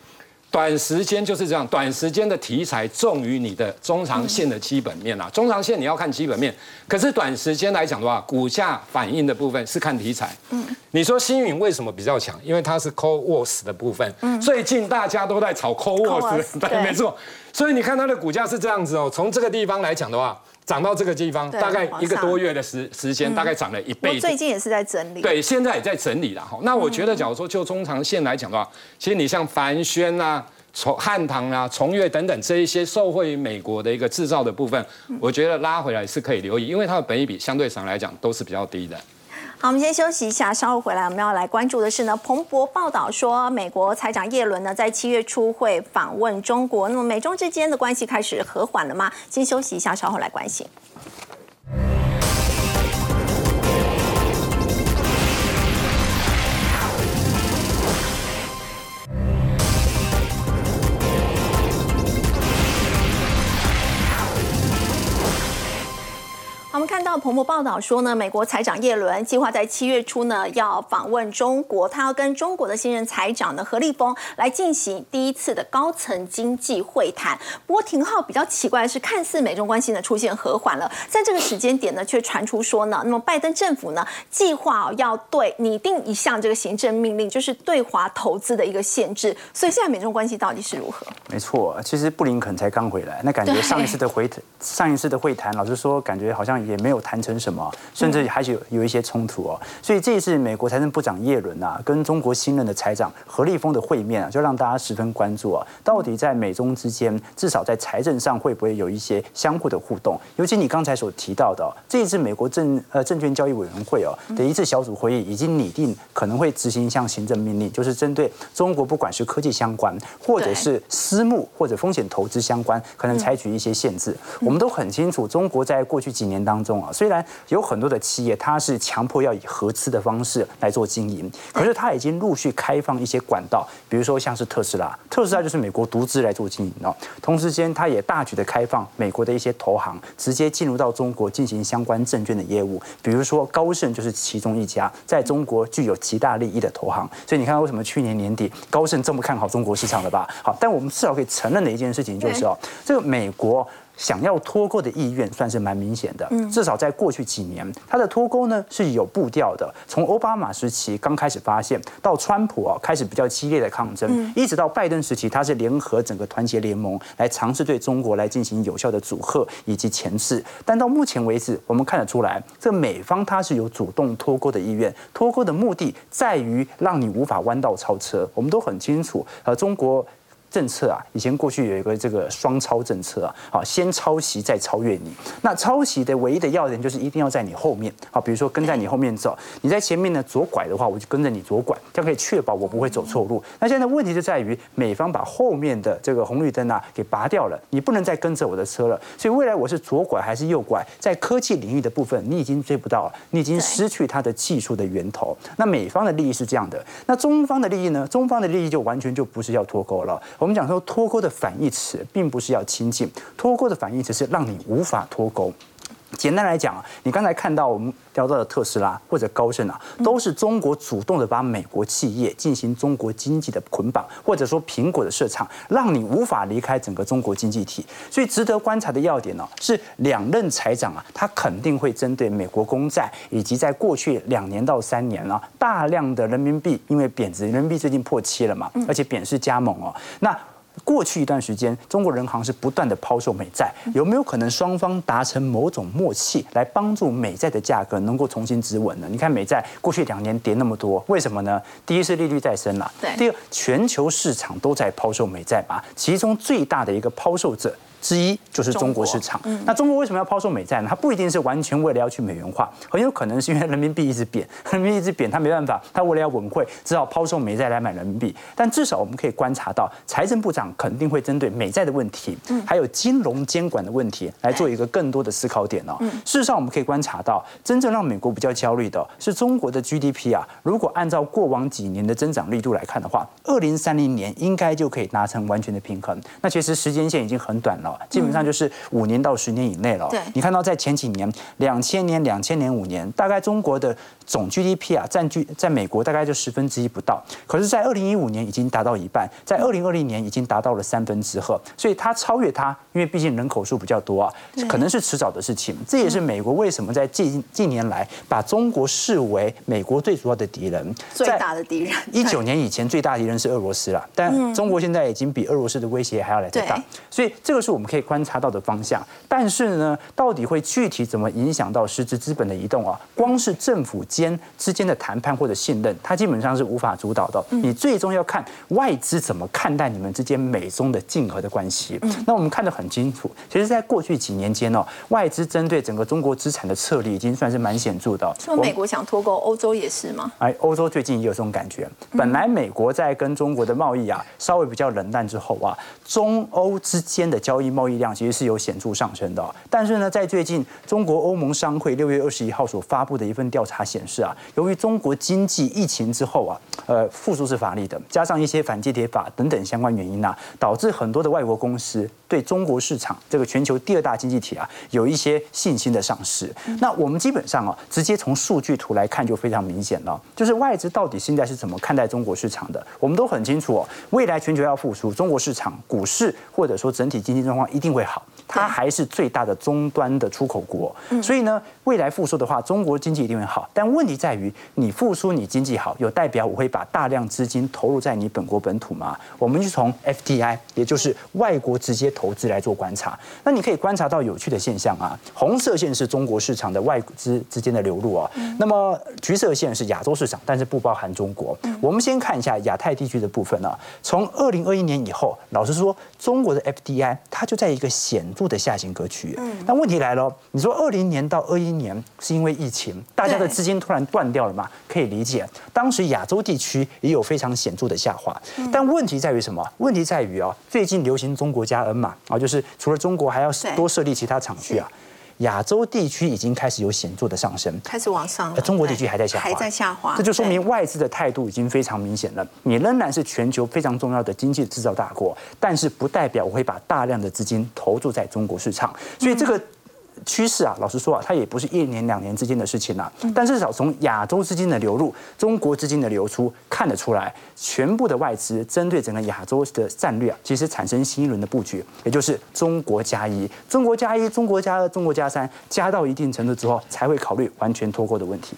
短时间就是这样，短时间的题材重于你的中长线的基本面啊。中长线你要看基本面，可是短时间来讲的话，股价反应的部分是看题材。嗯，你说星云为什么比较强？因为它是 Core Wars 的部分。嗯，最近大家都在炒 Core Wars，对，没错。所以你看它的股价是这样子哦，从这个地方来讲的话。涨到这个地方，大概一个多月的时时间，大概涨了一倍。最近也是在整理。对，现在也在整理了哈。那我觉得，假如说就中长线来讲的话，其实你像凡轩啊、从汉唐啊、崇越等等这一些受惠于美国的一个制造的部分，我觉得拉回来是可以留意，因为它的本益比相对上来讲都是比较低的。好，我们先休息一下，稍后回来我们要来关注的是呢，彭博报道说，美国财长耶伦呢在七月初会访问中国，那么美中之间的关系开始和缓了吗？先休息一下，稍后来关心。到彭博报道说呢，美国财长耶伦计划在七月初呢要访问中国，他要跟中国的新任财长呢何立峰来进行第一次的高层经济会谈。不过，廷浩比较奇怪的是，看似美中关系呢出现和缓了，在这个时间点呢，却传出说呢，那么拜登政府呢计划要对拟定一项这个行政命令，就是对华投资的一个限制。所以现在美中关系到底是如何？没错，其实布林肯才刚回来，那感觉上一次的回上一次的会谈，老实说，感觉好像。也没有谈成什么，甚至还是有有一些冲突哦。所以这一次美国财政部长耶伦啊，跟中国新任的财长何立峰的会面啊，就让大家十分关注啊。到底在美中之间，至少在财政上会不会有一些相互的互动？尤其你刚才所提到的，这一次美国证呃证券交易委员会哦的一次小组会议，已经拟定可能会执行一项行政命令，就是针对中国不管是科技相关，或者是私募或者风险投资相关，可能采取一些限制。我们都很清楚，中国在过去几年当中啊，虽然有很多的企业，它是强迫要以合资的方式来做经营，可是它已经陆续开放一些管道，比如说像是特斯拉，特斯拉就是美国独资来做经营哦。同时间，它也大举的开放美国的一些投行直接进入到中国进行相关证券的业务，比如说高盛就是其中一家在中国具有极大利益的投行。所以你看，为什么去年年底高盛这么看好中国市场了吧？好，但我们至少可以承认的一件事情就是哦，这个美国。想要脱钩的意愿算是蛮明显的，至少在过去几年，它的脱钩呢是有步调的。从奥巴马时期刚开始发现，到川普啊开始比较激烈的抗争，一直到拜登时期，他是联合整个团结联盟来尝试对中国来进行有效的阻吓以及钳制。但到目前为止，我们看得出来，这美方它是有主动脱钩的意愿，脱钩的目的在于让你无法弯道超车。我们都很清楚，呃，中国。政策啊，以前过去有一个这个双超政策啊，好，先抄袭再超越你。那抄袭的唯一的要点就是一定要在你后面，好，比如说跟在你后面走，你在前面呢左拐的话，我就跟着你左拐，这样可以确保我不会走错路。那现在问题就在于美方把后面的这个红绿灯啊给拔掉了，你不能再跟着我的车了。所以未来我是左拐还是右拐，在科技领域的部分你已经追不到了，你已经失去它的技术的源头。那美方的利益是这样的，那中方的利益呢？中方的利益就完全就不是要脱钩了。我们讲说脱钩的反义词，并不是要亲近，脱钩的反义词是让你无法脱钩。简单来讲啊，你刚才看到我们聊到的特斯拉或者高盛啊，都是中国主动的把美国企业进行中国经济的捆绑，或者说苹果的市场，让你无法离开整个中国经济体。所以值得观察的要点呢，是两任财长啊，他肯定会针对美国公债以及在过去两年到三年啊，大量的人民币因为贬值，人民币最近破七了嘛，而且贬值加猛哦，那。过去一段时间，中国人行是不断的抛售美债，有没有可能双方达成某种默契，来帮助美债的价格能够重新止稳呢？你看美债过去两年跌那么多，为什么呢？第一是利率再升了，第二全球市场都在抛售美债嘛，其中最大的一个抛售者。之一就是中国市场。那中国为什么要抛售美债呢？它不一定是完全为了要去美元化，很有可能是因为人民币一直贬，人民币一直贬，它没办法，它为了要稳汇，只好抛售美债来买人民币。但至少我们可以观察到，财政部长肯定会针对美债的问题，还有金融监管的问题来做一个更多的思考点哦。事实上，我们可以观察到，真正让美国比较焦虑的是中国的 GDP 啊。如果按照过往几年的增长力度来看的话，二零三零年应该就可以达成完全的平衡。那其实时间线已经很短了。哦，基本上就是五年到十年以内了。对，你看到在前几年，两千年、两千年、五年，大概中国的总 GDP 啊，占据在美国大概就十分之一不到。可是，在二零一五年已经达到一半，在二零二零年已经达到了三分之二，所以它超越它，因为毕竟人口数比较多啊，可能是迟早的事情。这也是美国为什么在近近年来把中国视为美国最主要的敌人，最大的敌人。一九年以前最大敌人是俄罗斯了，但中国现在已经比俄罗斯的威胁还要来得大，所以这个是我们可以观察到的方向。但是呢，到底会具体怎么影响到实质资本的移动啊？光是政府间之间的谈判或者信任，它基本上是无法主导的。你最终要看外资怎么看待你们之间美中的竞合的关系。那我们看得很清楚，其实，在过去几年间哦，外资针对整个中国资产的策略已经算是蛮显著的。说美国想脱钩，欧洲也是吗？哎，欧洲最近也有这种感觉。本来美国在跟中国的贸易啊稍微比较冷淡之后啊，中欧之间的交易贸易量其实是有显著上升的。但是呢，在最近中国欧盟商会六月二十一号所发布的一份调查显示啊，由于中国经济疫情之后啊，呃复苏是乏力的，加上一些反间谍法等等相关原因啊，导致很多的外国公司对中国市场这个全球第二大经济体啊有一些信心的丧失。那我们基本上啊，直接从数据图来看就非常明显了，就是外资到底现在是怎么看待中国市场的？我们都很清楚哦，未来全球要复苏，中国市场股市或者说整体经济状况一定会好，它还是最大的终端的出口国，所以呢，未来复苏的话，中国经济一定会好。但问题在于，你复苏你经济好，有代表我会把大量资金投入在你本国本土吗？我们就从 FDI，也就是外国直接投资来做观察。那你可以观察到有趣的现象啊，红色线是中国市场的外资之间的流入啊，那么橘色线是亚洲市场，但是不包含中国。我们先看一下亚太地区的部分啊，从二零二一年以后，老实说，中国的 FDI 它就在一个显著的下行格局。嗯，那问题来了，你说二零年到二一年是因为疫情，大家的资金突然断掉了嘛？可以理解。当时亚洲地区也有非常显著的下滑，但问题在于什么？问题在于啊，最近流行中国加 N 嘛，啊，就是除了中国还要多设立其他厂区啊。亚洲地区已经开始有显著的上升，开始往上。中国地区还在下滑，还在下滑。这就说明外资的态度已经非常明显了。你仍然是全球非常重要的经济制造大国，但是不代表我会把大量的资金投注在中国市场。所以这个。趋势啊，老实说啊，它也不是一年两年之间的事情啊。但至少从亚洲资金的流入、中国资金的流出看得出来，全部的外资针对整个亚洲的战略啊，其实产生新一轮的布局，也就是中国加一、中国加一、中国加二、中国加三，加到一定程度之后，才会考虑完全脱钩的问题。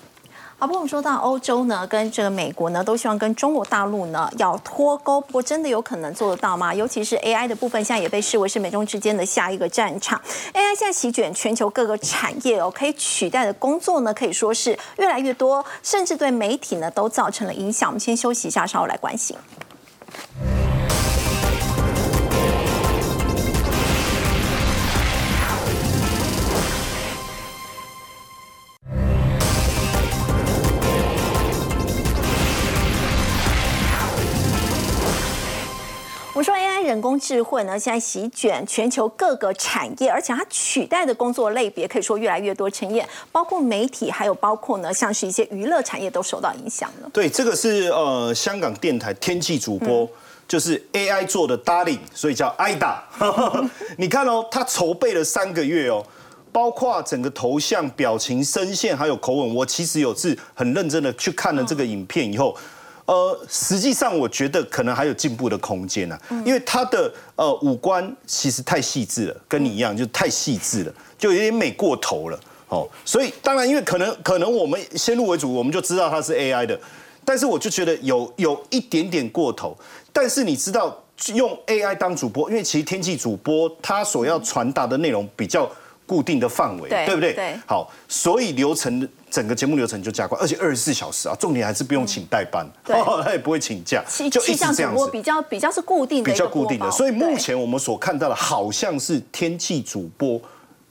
好，不过我们说到欧洲呢，跟这个美国呢，都希望跟中国大陆呢要脱钩。不过真的有可能做得到吗？尤其是 AI 的部分，现在也被视为是美中之间的下一个战场。AI 现在席卷全球各个产业哦，可以取代的工作呢，可以说是越来越多，甚至对媒体呢都造成了影响。我们先休息一下，稍后来关心。我们说 AI 人工智慧呢，现在席卷全球各个产业，而且它取代的工作类别可以说越来越多，陈业包括媒体，还有包括呢，像是一些娱乐产业都受到影响了。对，这个是呃香港电台天气主播，就是 AI 做的 Darling，所以叫 IDA。你看哦，他筹备了三个月哦，包括整个头像、表情、声线还有口吻，我其实有次很认真的去看了这个影片以后。呃，实际上我觉得可能还有进步的空间呢，因为他的呃五官其实太细致了，跟你一样就太细致了，就有点美过头了哦。所以当然，因为可能可能我们先入为主，我们就知道他是 AI 的，但是我就觉得有有一点点过头。但是你知道用 AI 当主播，因为其实天气主播他所要传达的内容比较固定的范围，对不对？对。好，所以流程。整个节目流程就加快，而且二十四小时啊，重点还是不用请代班，他 也不会请假，就一直这样子。比较比较是固定的，比较固定的。所以目前我们所看到的，好像是天气主播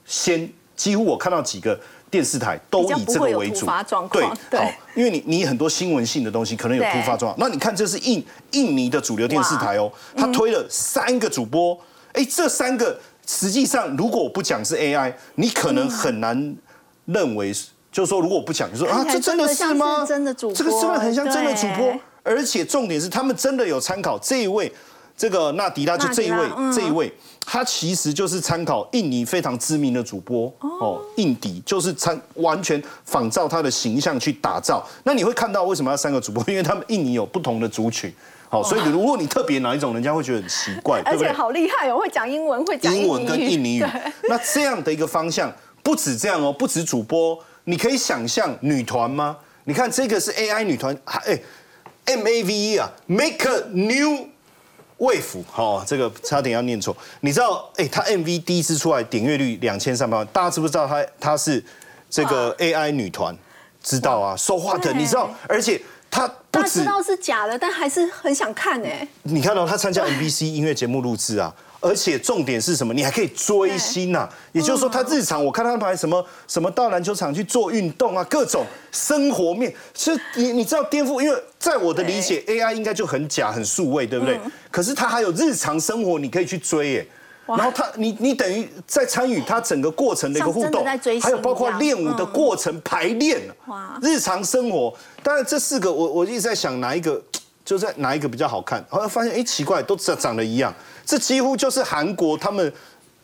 先，几乎我看到几个电视台都以这个为主。对，好，因为你你很多新闻性的东西可能有突发状况。那你看，这是印印尼的主流电视台哦，他推了三个主播，哎，这三个实际上如果我不讲是 AI，你可能很难认为。就是说，如果我不讲，你说啊，这真的是吗？真的主播，这个是不是很像真的主播？而且重点是，他们真的有参考这一位这个纳迪拉就这一位，这一位，他其实就是参考印尼非常知名的主播哦，印迪就是参完全仿照他的形象去打造。那你会看到为什么要三个主播？因为他们印尼有不同的族群，好，所以如果你特别哪一种，人家会觉得很奇怪，而且好厉害哦，会讲英文，会讲英文跟印尼语。那这样的一个方向，不止这样哦，不止主播，你可以想象女团吗？你看这个是 AI 女团，哎，M A V E 啊，Make a New。卫府，好，这个差点要念错。你知道，哎，他 MV 第一次出来点阅率两千三百万，大家知不知道他他是这个 AI 女团？知道啊，说话的，你知道，而且他不知道是假的，但还是很想看哎。你看到他参加 MBC 音乐节目录制啊？而且重点是什么？你还可以追星呐！也就是说，他日常我看他排什么什么到篮球场去做运动啊，各种生活面，是你你知道颠覆？因为在我的理解，AI 应该就很假、很数位，对不对？可是他还有日常生活，你可以去追耶。然后他，你你等于在参与他整个过程的一个互动，还有包括练舞的过程、排练哇，日常生活。当然，这四个我我一直在想哪一个，就在哪一个比较好看。后来发现，哎，奇怪，都长长得一样。这几乎就是韩国他们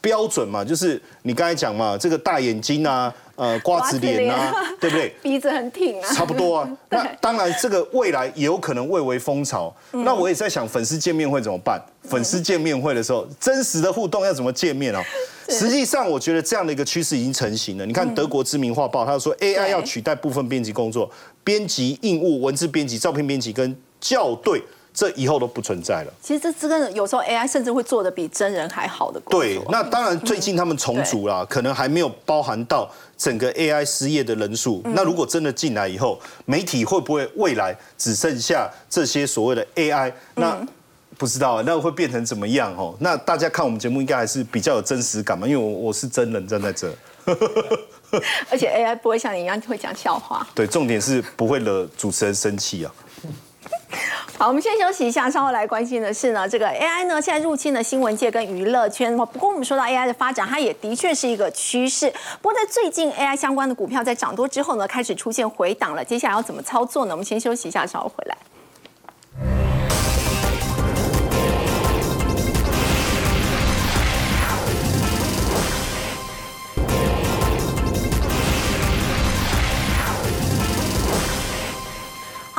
标准嘛，就是你刚才讲嘛，这个大眼睛啊，呃，瓜子脸啊，对不对？鼻子很挺啊，差不多啊。那当然，这个未来也有可能蔚为风潮。那我也在想，粉丝见面会怎么办？粉丝见面会的时候，真实的互动要怎么见面啊？实际上，我觉得这样的一个趋势已经成型了。你看德国知名画报，他说 AI 要取代部分编辑工作，编辑印物、文字编辑、照片编辑跟校对。这以后都不存在了。其实这这个有时候 AI 甚至会做的比真人还好的工作。对，那当然最近他们重组了，可能还没有包含到整个 AI 失业的人数。那如果真的进来以后，媒体会不会未来只剩下这些所谓的 AI？那不知道，那会变成怎么样？哦，那大家看我们节目应该还是比较有真实感嘛，因为我我是真人站在这。而且 AI 不会像你一样会讲笑话。对，重点是不会惹主持人生气啊。好，我们先休息一下，稍后来关心的是呢，这个 AI 呢现在入侵了新闻界跟娱乐圈。不过我们说到 AI 的发展，它也的确是一个趋势。不过在最近 AI 相关的股票在涨多之后呢，开始出现回档了。接下来要怎么操作呢？我们先休息一下，稍后回来。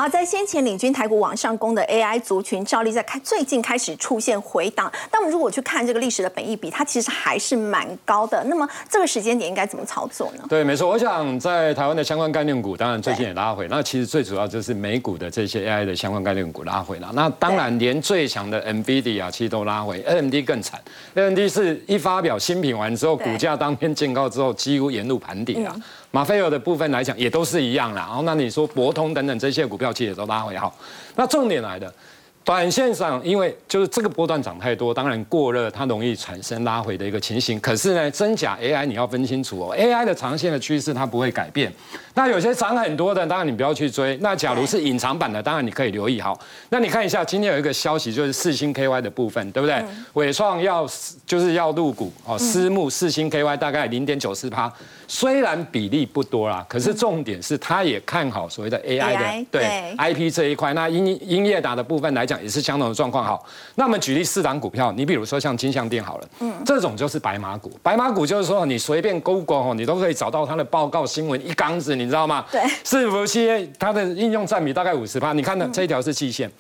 好，在先前领军台股往上攻的 AI 族群，照例在开最近开始出现回档。但我们如果去看这个历史的本益比，它其实还是蛮高的。那么这个时间点应该怎么操作呢？对，没错。我想在台湾的相关概念股，当然最近也拉回。那其实最主要就是美股的这些 AI 的相关概念股拉回了。那当然连最强的 NVIDIA 其实都拉回，AMD 更惨。AMD 是一发表新品完之后，股价当天见高之后，几乎沿路盘底啊。马菲尔的部分来讲，也都是一样啦。然后，那你说博通等等这些股票，其实也都拉回好。那重点来的。短线上，因为就是这个波段涨太多，当然过热，它容易产生拉回的一个情形。可是呢，真假 AI 你要分清楚哦，AI 的长线的趋势它不会改变。那有些涨很多的，当然你不要去追。那假如是隐藏版的，当然你可以留意好。那你看一下，今天有一个消息，就是四星 KY 的部分，对不对？伟创要就是要入股哦，私募四星 KY 大概零点九四趴，虽然比例不多啦，可是重点是他也看好所谓的 AI 的对 IP 这一块。那英英业达的部分来讲。也是相同的状况。好，那我们举例四档股票，你比如说像金相店好了，嗯，这种就是白马股。白马股就是说，你随便 Google 哦，你都可以找到它的报告新闻一缸子，你知道吗？对，伺服器它的应用占比大概五十趴。你看呢这一条是季线，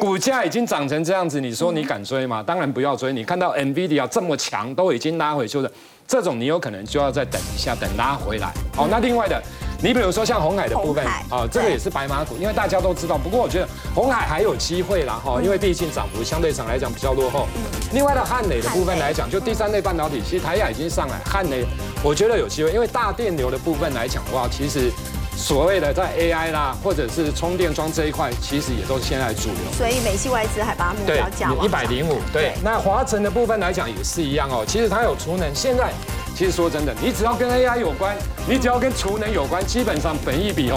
股价已经涨成这样子，你说你敢追吗？当然不要追。你看到 NVIDIA 这么强，都已经拉回去了，这种你有可能就要再等一下，等拉回来。哦，那另外的。你比如说像红海的部分啊，这个也是白马股，因为大家都知道。不过我觉得红海还有机会啦哈，因为毕竟涨幅相对上来讲比较落后。另外的汉磊的部分来讲，就第三类半导体，其实台亚已经上来，汉磊我觉得有机会，因为大电流的部分来讲的话，其实所谓的在 AI 啦，或者是充电桩这一块，其实也都是现在主流。所以美系外资还把目标降一百零五。对，那华晨的部分来讲也是一样哦，其实它有储能，现在。其实说真的，你只要跟 AI 有关，你只要跟储能有关，基本上本一比哦。